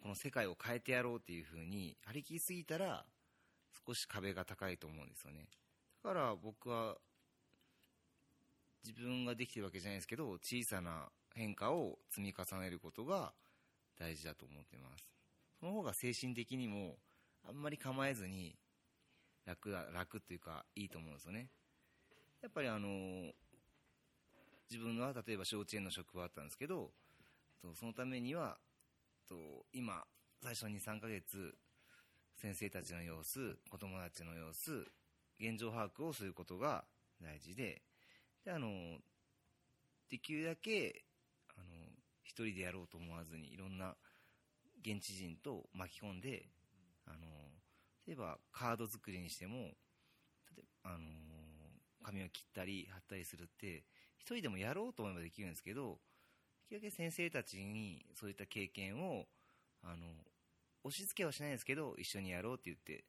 この世界を変えてやろうっていうふうに張り切りすぎたら少し壁が高いと思うんですよね。だから僕は自分ができてるわけじゃないですけど小さな変化を積み重ねることが大事だと思ってます。その方が精神的にもあんまり構えずに楽だ楽っていうかいいと思うんですよね。やっぱりあの自分は例えば幼稚園の職場だったんですけどそのためにはと今最初に3ヶ月先生たちの様子子供たちの様子現状把握をすることが大事でであのできるだけあの一人でやろうと思わずにいろんな現地人と巻き込んであの例えばカード作りにしてもあの紙を切ったり貼ったりするって一人でもやろうと思えばできるんですけどきるだけ先生たちにそういった経験をあの押し付けはしないですけど一緒にやろうって言って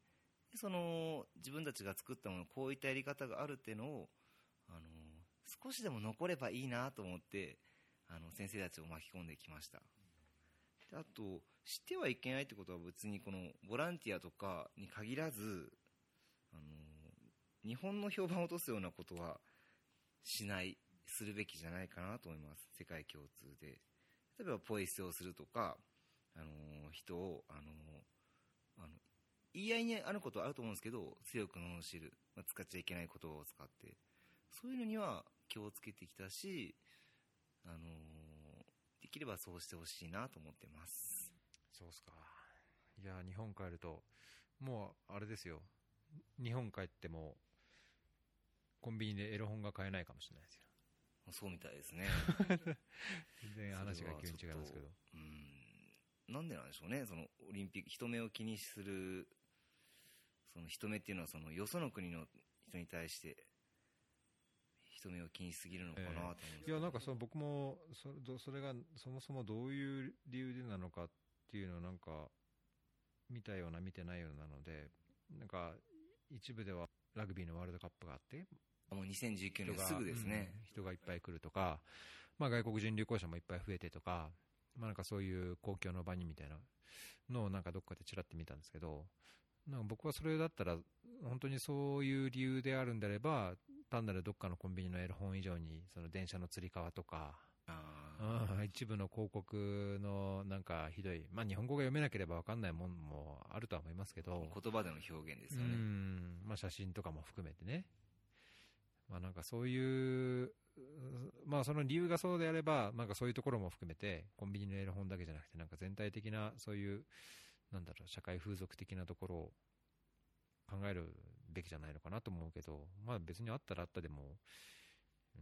その自分たちが作ったものこういったやり方があるっていうのをあの少しでも残ればいいなと思ってあの先生たちを巻き込んできました。であと知ってはいけないってことは別にこのボランティアとかに限らずあの日本の評判を落とすようなことはしない。するべきじゃないかなと思います。世界共通で。例えばポイ捨てをするとかあの人をあのあの言い合いにあることはあると思うんですけど強く罵る、まあ、使っちゃいけない言葉を使って。そういうのには気をつけてきたし、あのできればそうしてほしいなと思ってます。そうっすか。いや日本帰るともうあれですよ。日本帰ってもコンビニでエロ本が買えないかもしれないですよ。そうみたいですね。全然話が急に違いますけど。うん。なんでなんでしょうね。そのオリンピック人目を気にするその人目っていうのはそのよその国の人に対して人目を気にしすぎるのかなと思うんですけど。いやなんかその僕もそどそれがそもそもどういう理由でなのかっていうのをなんか見たような見てないようなのでなんか一部ではラグビーのワールドカップがあってもう2019人が。年すぐですね、うん。人がいっぱい来るとか、まあ、外国人旅行者もいっぱい増えてとか,、まあ、なんかそういう公共の場にみたいなのをなんかどっかでちらって見たんですけどなんか僕はそれだったら本当にそういう理由であるんであれば単なるどっかのコンビニのエロ本以上にその電車のつり革とか一部の広告のなんかひどい、まあ、日本語が読めなければ分かんないもんもあるとは思いますけど。ー言葉での表現ですうよね、ん。まあ、写真とかも含めてね、まあ、なんかそういう、まあ、その理由がそうであれば、なんかそういうところも含めて、コンビニのエロ本だけじゃなくて、なんか全体的なそういう、なんだろう、社会風俗的なところを考えるべきじゃないのかなと思うけど、まあ、別にあったらあったでも、う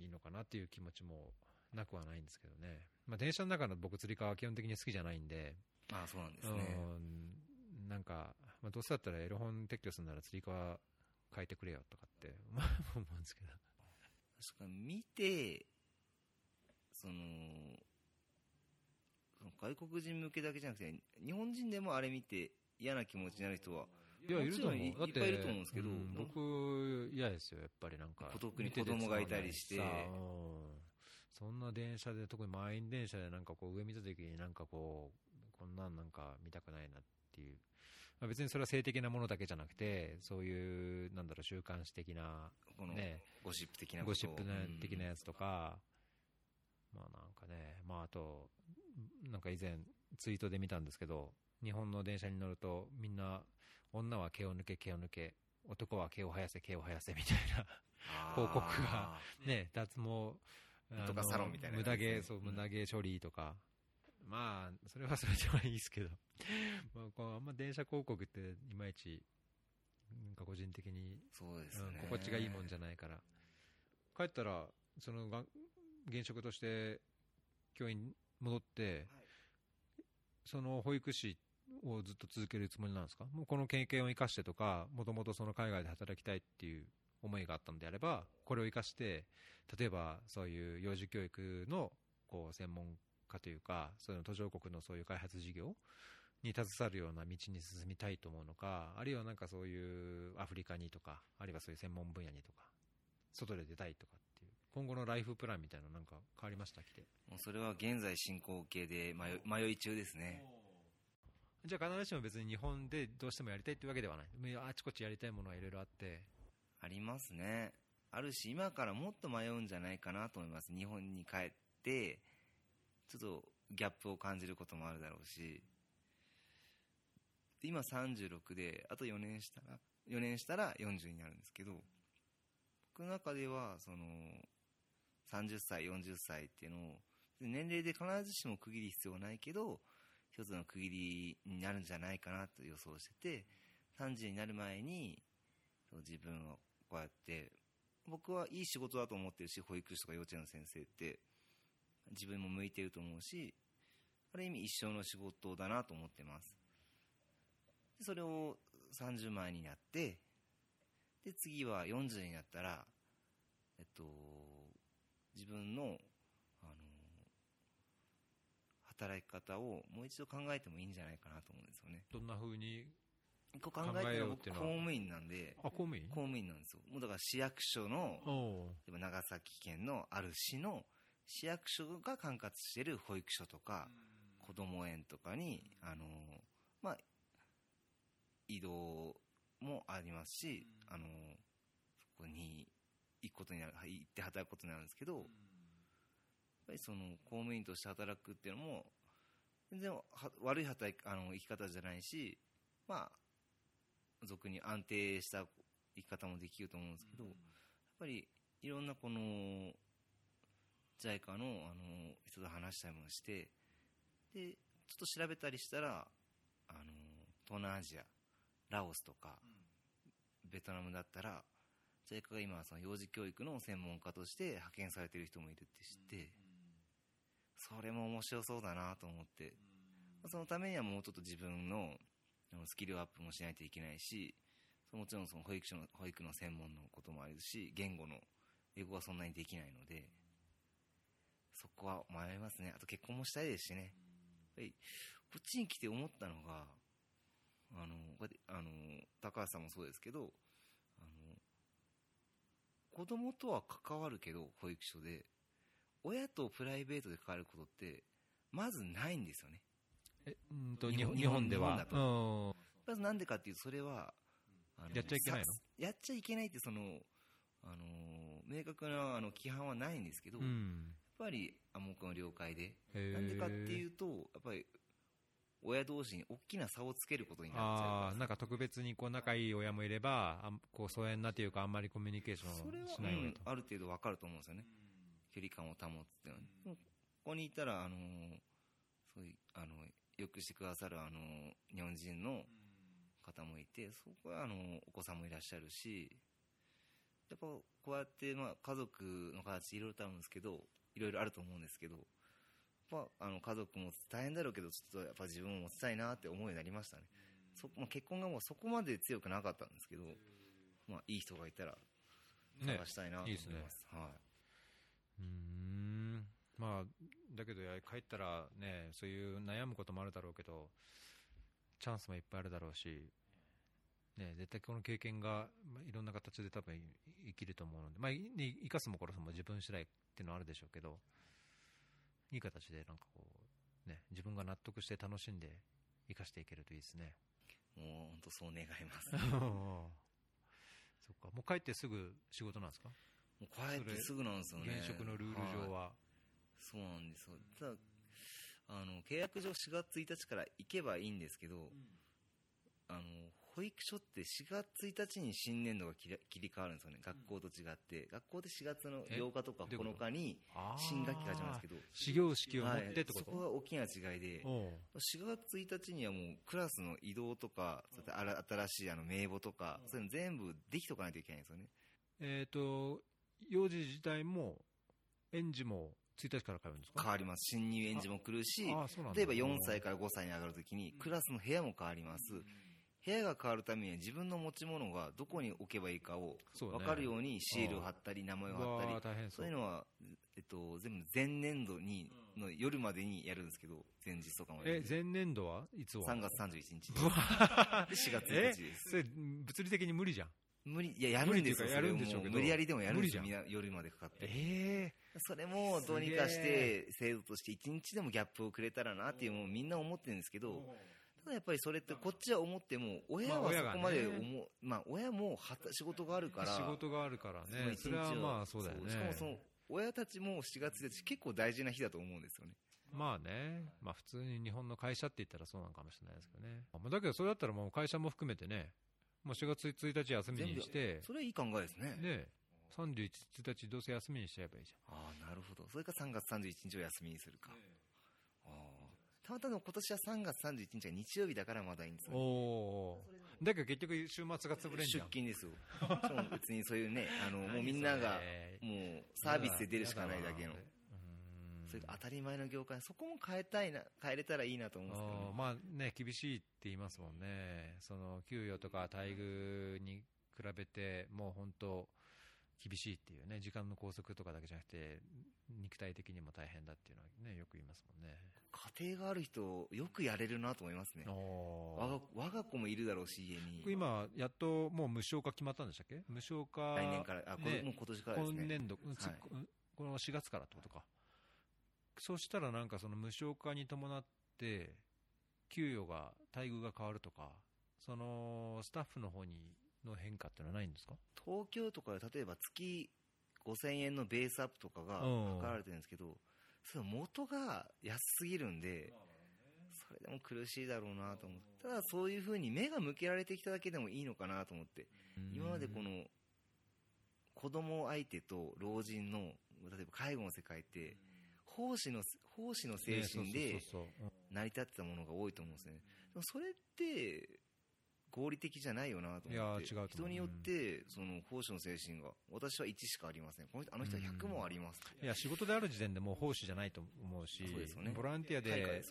ん、いいのかなっていう気持ちもなくはないんですけどね、まあ、電車の中の僕、つり革は基本的に好きじゃないんで、ああそうなんですね、うんなんか、まあ、どうせだったらエロ本撤去するなら釣り革変えてくれよとかって、まあ、思うんですけど。確かに見てそのその外国人向けだけじゃなくて日本人でもあれ見て嫌な気持ちになる人はいや、いると思う。だって、いっぱいいると思うんですけどうん僕、嫌ですよ、やっぱりなんか。特に子供がいたりしてそんな電車で、特に満員電車でなんかこう上見た時になんかこう、こんなんなんか見たくないなっていう。まあ、別にそれは性的なものだけじゃなくて、そういう、なんだろう、週刊誌的な、このね、ゴシップ的なゴシップ的なやつとか、まあなんかね、まああと、なんか以前ツイートで見たんですけど、日本の電車に乗るとみんな、女は毛を抜け毛を抜け、男は毛を生やせ毛を生やせみたいな、あー。広告がね、脱毛、とかサロンみたいな無駄毛、そう、うん無駄毛処理とか、まあ、それはそれではいいですけど、まあ、こうあんま電車広告っていまいち、なんか個人的にそうですね、うん、心地がいいもんじゃないから。帰ったらそのが現職として教員に戻って、その保育士をずっと続けるつもりなんですか？もうこの経験を生かしてとかもともとその海外で働きたいっていう思いがあったのであればこれを生かして例えばそういう幼児教育のこう専門家というかそういうの途上国のそういう開発事業に携わるような道に進みたいと思うのかあるいはなんかそういうアフリカにとかあるいはそういう専門分野にとか外で出たいとかっていう今後のライフプランみたいなのなんか変わりました来てもうそれは現在進行形で迷い迷い中ですね。じゃあ必ずしも別に日本でどうしてもやりたいってわけではない。あちこちやりたいものはいろいろあって。ありますね。あるし今からもっと迷うんじゃないかなと思います。日本に帰ってちょっとギャップを感じることもあるだろうし。今36であと4年したら4年したら40になるんですけど僕の中ではその30歳40歳っていうのを年齢で必ずしも区切り必要はないけど一つの区切りになるんじゃないかなと予想してて30になる前に自分をこうやって僕はいい仕事だと思ってるし保育士とか幼稚園の先生って自分も向いてると思うしある意味一生の仕事だなと思ってます。でそれを30前になってで次は40になったらえっと自分のあの働き方をもう一度考えてもいいんじゃないかなと思うんですよね。どんな風に一個考えていうのは？僕公務員なんであ公務員？公務員なんですよ。もうだから市役所のおう。例えば長崎県のある市の市役所が管轄している保育所とか子ども園とかにあの、まあ、移動もありますしあのそこに行くことになる行って働くことになるんですけどやっぱりその公務員として働くっていうのも全然は悪い働きあの生き方じゃないしまあ、俗に安定した生き方もできると思うんですけど、やっぱりいろんなこの JICA のあの人と話したりもしてでちょっと調べたりしたらあの東南アジアラオスとか、ベトナムだったら JICA が今その幼児教育の専門家として派遣されてる人もいるって知って、それも面白そうだなと思って、そのためにはもうちょっと自分のスキルアップもしないといけないしもちろんその保育所の保育の専門のこともあるし言語の英語はそんなにできないのでそこは迷いますね。あと結婚もしたいですしね。やっぱりこっちに来て思ったのがあのあの高橋さんもそうですけどあの子供とは関わるけど保育所で親とプライベートで関わることってまずないんですよね。えうんと日本日本では。日本だうん。まずなんでかっていうとそれはあのやっちゃいけないの？さやっちゃいけないってその、あのー明確なあの規範はないんですけど、うんぱり暗黙の了解で。なんでかっていうとやっぱり親同士に大きな差をつけることになっちゃうああなんか特別にこう仲いい親もいればあんこう疎遠なというかあんまりコミュニケーショそれはンしない親と、うんある程度わかると思うんですよね、距離感を保つっていうのは、ここにいたら、あのーそういうあのよくしてくださる、あのー日本人の方もいてそこはあのお子さんもいらっしゃるしやっぱこうやって、まあ、家族の形いろいろとあるんですけどいろいろあると思うんですけどやっぱあの家族も大変だろうけどちょっとやっぱ自分も持ちたいなって思うようになりましたね。そ、まあ、結婚がもうそこまで強くなかったんですけど、まあ、いい人がいたらね。探したいなと思います。い。いですね。はうーん。まあだけどや帰ったらねそういう悩むこともあるだろうけどチャンスもいっぱいあるだろうしね絶対この経験が、まあ、いろんな形で多分生きると思うのでまあいね生かすも殺すも自分次第っていうのはあるでしょうけどいい形でなんかこうね自分が納得して楽しんで生かしていけるといいですね。い、もう本当そう願います。そっかもう帰ってすぐ仕事なんですか？もう帰ってすぐなんですよね。現職のルール上は。い。は、そうなんですよ。ただあの契約上4月1日から行けばいいんですけど、あの保育所って4月1日に新年度が切り替わるんですよね。学校と違って、学校で4月のえ8日とかどういうこと9日に新学期が始まるんですけど。始業式を持っはいてってこと、そこが大きな違いで。おう。4月1日にはもうクラスの移動とか、新しいあの名簿とか、そういうの全部できとかないといけないんですよね。えっ、と、幼児自体も、園児も1日から通うんですか？変わります。新入園児も来るし、例えば4歳から5歳に上がるときに、クラスの部屋も変わります。部屋が変わるためには自分の持ち物がどこに置けばいいかを分かるようにシールを貼ったり名前を貼ったりそそう。ういうのは、えっと、全部前年度にの夜までにやるんですけど前日とかまで。え、前年度は？いつは？3月31日で4月1え日です。それ、物理的に無理じゃん。無理。いややるんですよやるんでしょう無理やりでもやるんですよ無理みんな夜までかかって。えそれもどうにかして制度として1日でもギャップをくれたらなっていうもうみんな思ってるんですけどただやっぱりそれってこっちは思っても親はそこまで思う、まあ、親もはた仕事があるから仕事があるからね。それはまあそうだよね。しかもその親たちも4月1日結構大事な日だと思うんですよね。まあね、まあ普通に日本の会社って言ったらそうなのかもしれないですけどね。まあだけどそれだったらもう会社も含めてね、もう4月1日休みにして、それはいい考えですね。ね、31、1日どうせ休みにしちゃえばいいじああなるほど。それか3月31日を休みにするか、ああたまたま今年は3月31日が日曜日だからまだいいんです。よ、おー。だけど結局週末が潰れんじ出ゃん。勤ですよ。別にそういうねあのもうみんながもうサービスで出るしかないだけの。うーんそれが当たり前の業界。そこも変えたいな変えれたらいいなと思うんですけど、ねまあね、厳しいって言いますもんね、その給与とか待遇に比べて、もう本当、厳しいっていうね、時間の拘束とかだけじゃなくて、肉体的にも大変だっていうのはね、よく言いますもんね。家庭がある人よくやれるなと思いますね。お我が我が子もいるだろうし家に。今、やっともう無償化決まったんでしたっけ？無償化来年からあ、ねもう今年からですね。今年度、はい。この4月からってことか。そうしたらなんかその無償化に伴って、給与が、待遇が変わるとか、そのスタッフの方にの変化っていうのはないんですか？東京とかで例えば月5000円のベースアップとかがうん。かかられてるんですけど、その元が安すぎるんで、それでも苦しいだろうなと思ってただそういうふうに目が向けられてきただけでもいいのかなと思って今までこの子供相手と老人の例えば介護の世界って奉仕の奉仕の精神で成り立ってたものが多いと思うんですね。でもそれって合理的じゃないよなと思って。人によってその奉仕の精神が私は1しかありません。この人あの人は100もあります、いや仕事である時点でもう奉仕じゃないと思うしね、ボランティアで対価、ね、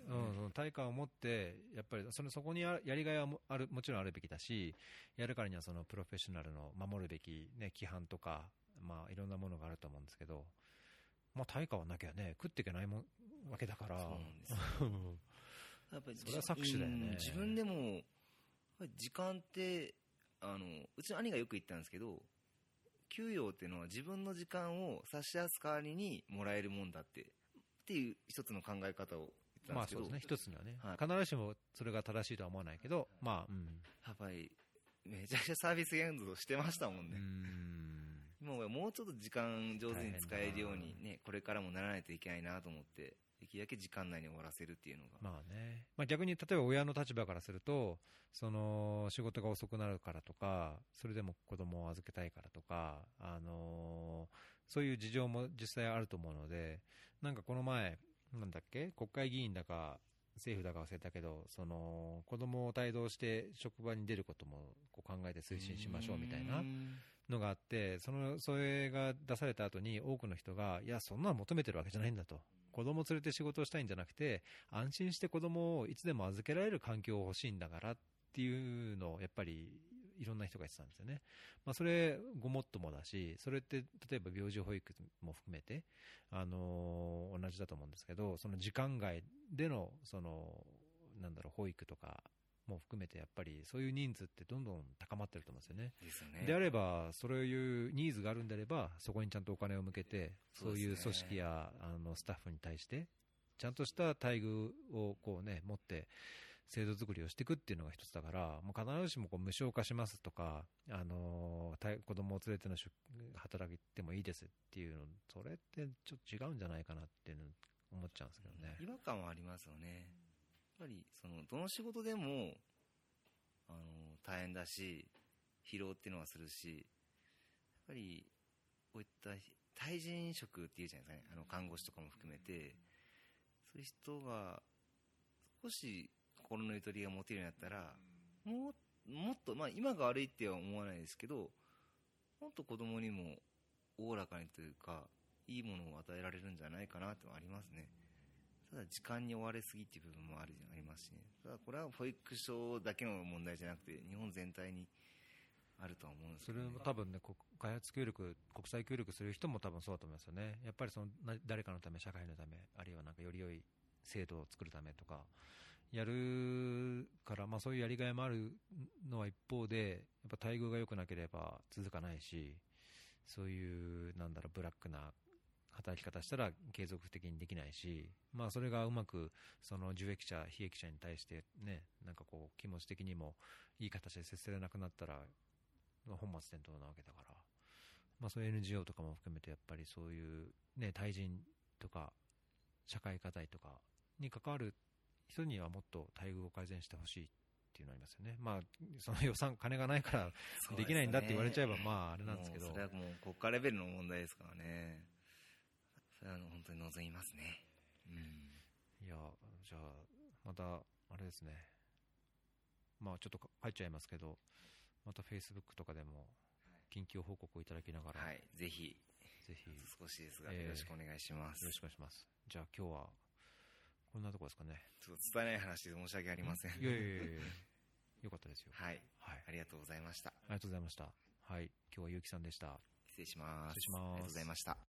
うん、対価を持ってやっぱりそのそこにやりがいはあるもちろんあるべきだしやるからにはそのプロフェッショナルの守るべき、ね、規範とか、まあ、いろんなものがあると思うんですけど、まあ、対価はなきゃね食っていけないもわけだから。やっぱりそれは搾取だよね。自分でも時間ってあのうちの兄がよく言ったんですけど給与っていうのは自分の時間を差し出す代わりにもらえるもんだってっていう一つの考え方をまあそうですね。一つにはね、はい、必ずしもそれが正しいとは思わないけどまあ、うん、やっぱりめちゃくちゃサービスエンドしてましたもんね。今もうちょっと時間上手に使えるようにねこれからもならないといけないなと思ってできるだけ時間内に終わらせるっていうのが。まあね。まあ逆に例えば親の立場からすると、その仕事が遅くなるからとか、それでも子供を預けたいからとか、あのー、そういう事情も実際あると思うので、なんかこの前、なんだっけ、国会議員だか、政府だか忘れたけど、その子供を帯同して職場に出ることもこう考えて推進しましょうみたいなのがあって、そのそれが出された後に多くの人が、いや、そんなの求めてるわけじゃないんだと。子供連れて仕事をしたいんじゃなくて、安心して子供をいつでも預けられる環境を欲しいんだからっていうのを、やっぱりいろんな人が言ってたんですよね。まあ、それ、ごもっともだし、それって、例えば病児保育も含めて、あのー、同じだと思うんですけど、その時間外での、その、なんだろう、保育とか、も含めてやっぱりそういう人数ってどんどん高まってると思うんですよね。ですよねであれば、そういうニーズがあるんであれば、そこにちゃんとお金を向けて、そういう組織やあのスタッフに対して、ちゃんとした待遇をこう、ね、持って、制度作りをしていくっていうのが一つだから、もう必ずしもこう無償化しますとか、あのー、子供を連れての働いてもいいですっていうの、それってちょっと違うんじゃないかなっていうの思っちゃうんですけどね。違和感はありますよね。ぱりそのどの仕事でもあの大変だし疲労っていうのはするしやっぱりこういった対人職っていうじゃないですかねあの看護師とかも含めてそういう人が少し心のゆとりが持てるようになったらももっと、まあ、今が悪いっては思わないですけどもっと子供にもおおらかにというかいいものを与えられるんじゃないかなってありますね。ただ時間に追われすぎっていう部分もあるありますしね。ただこれは保育所だけの問題じゃなくて日本全体にあると思うんです、ね、それも多分ね開発協力国際協力する人も多分そうだと思いますよね。やっぱりその誰かのため社会のためあるいはなんかより良い制度を作るためとかやるから、まあ、そういうやりがいもあるのは一方でやっぱ待遇が良くなければ続かないしそういうなんだろうブラックな働き方したら継続的にできないし、まあ、それがうまくその受益者、被益者に対してね、なんかこう気持ち的にもいい形で接せれなくなったら本末転倒なわけだから、まあ、そういう NGO とかも含めてやっぱりそういう、ね、対人とか社会課題とかに関わる人にはもっと待遇を改善してほしいっていうのありますよね。まあ、その予算、金がないからできないんだって言われちゃえば、まあ、あれなんですけど。それはもう国家レベルの問題ですからね。それは本当に望みますね。うん。いや、じゃあ、また、あれですね。まあ、ちょっと書いちゃいますけど、またフェイスブックとかでも、緊急報告をいただきながら、はい、ぜひ、ぜひ、少しですが、よろしくお願いします。よろしくお願いします。じゃあ、今日は、こんなとこですかね。ちょっと伝えない話で申し訳ありません。いやいやいやいやよかったですよ。はい。はい。ありがとうございました。ありがとうございました。はい。今日はゆうきさんでした。失礼します。失礼します。ありがとうございました。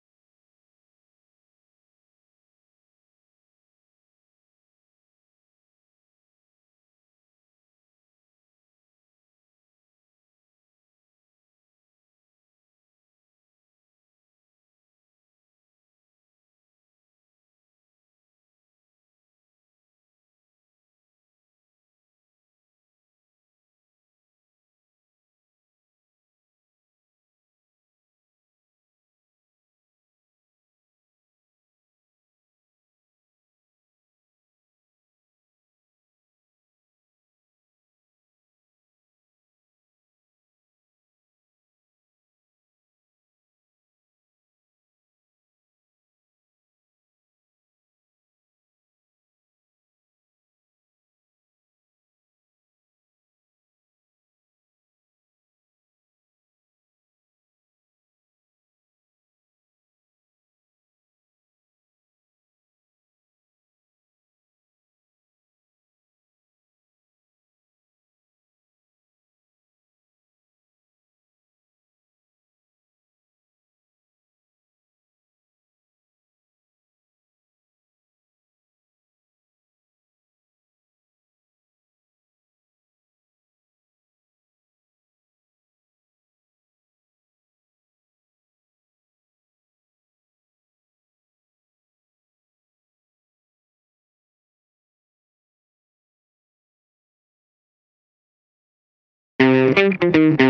Thank you.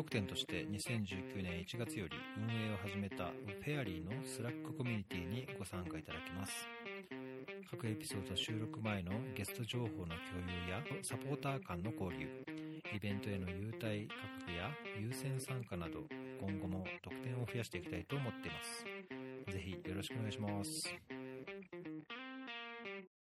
特典として2019年1月より運営を始めたフェアリーの Slack コミュニティにご参加いただけます。各エピソード収録前のゲスト情報の共有やサポーター間の交流、イベントへの優待価格や優先参加など今後も特典を増やしていきたいと思っています。ぜひよろしくお願いします。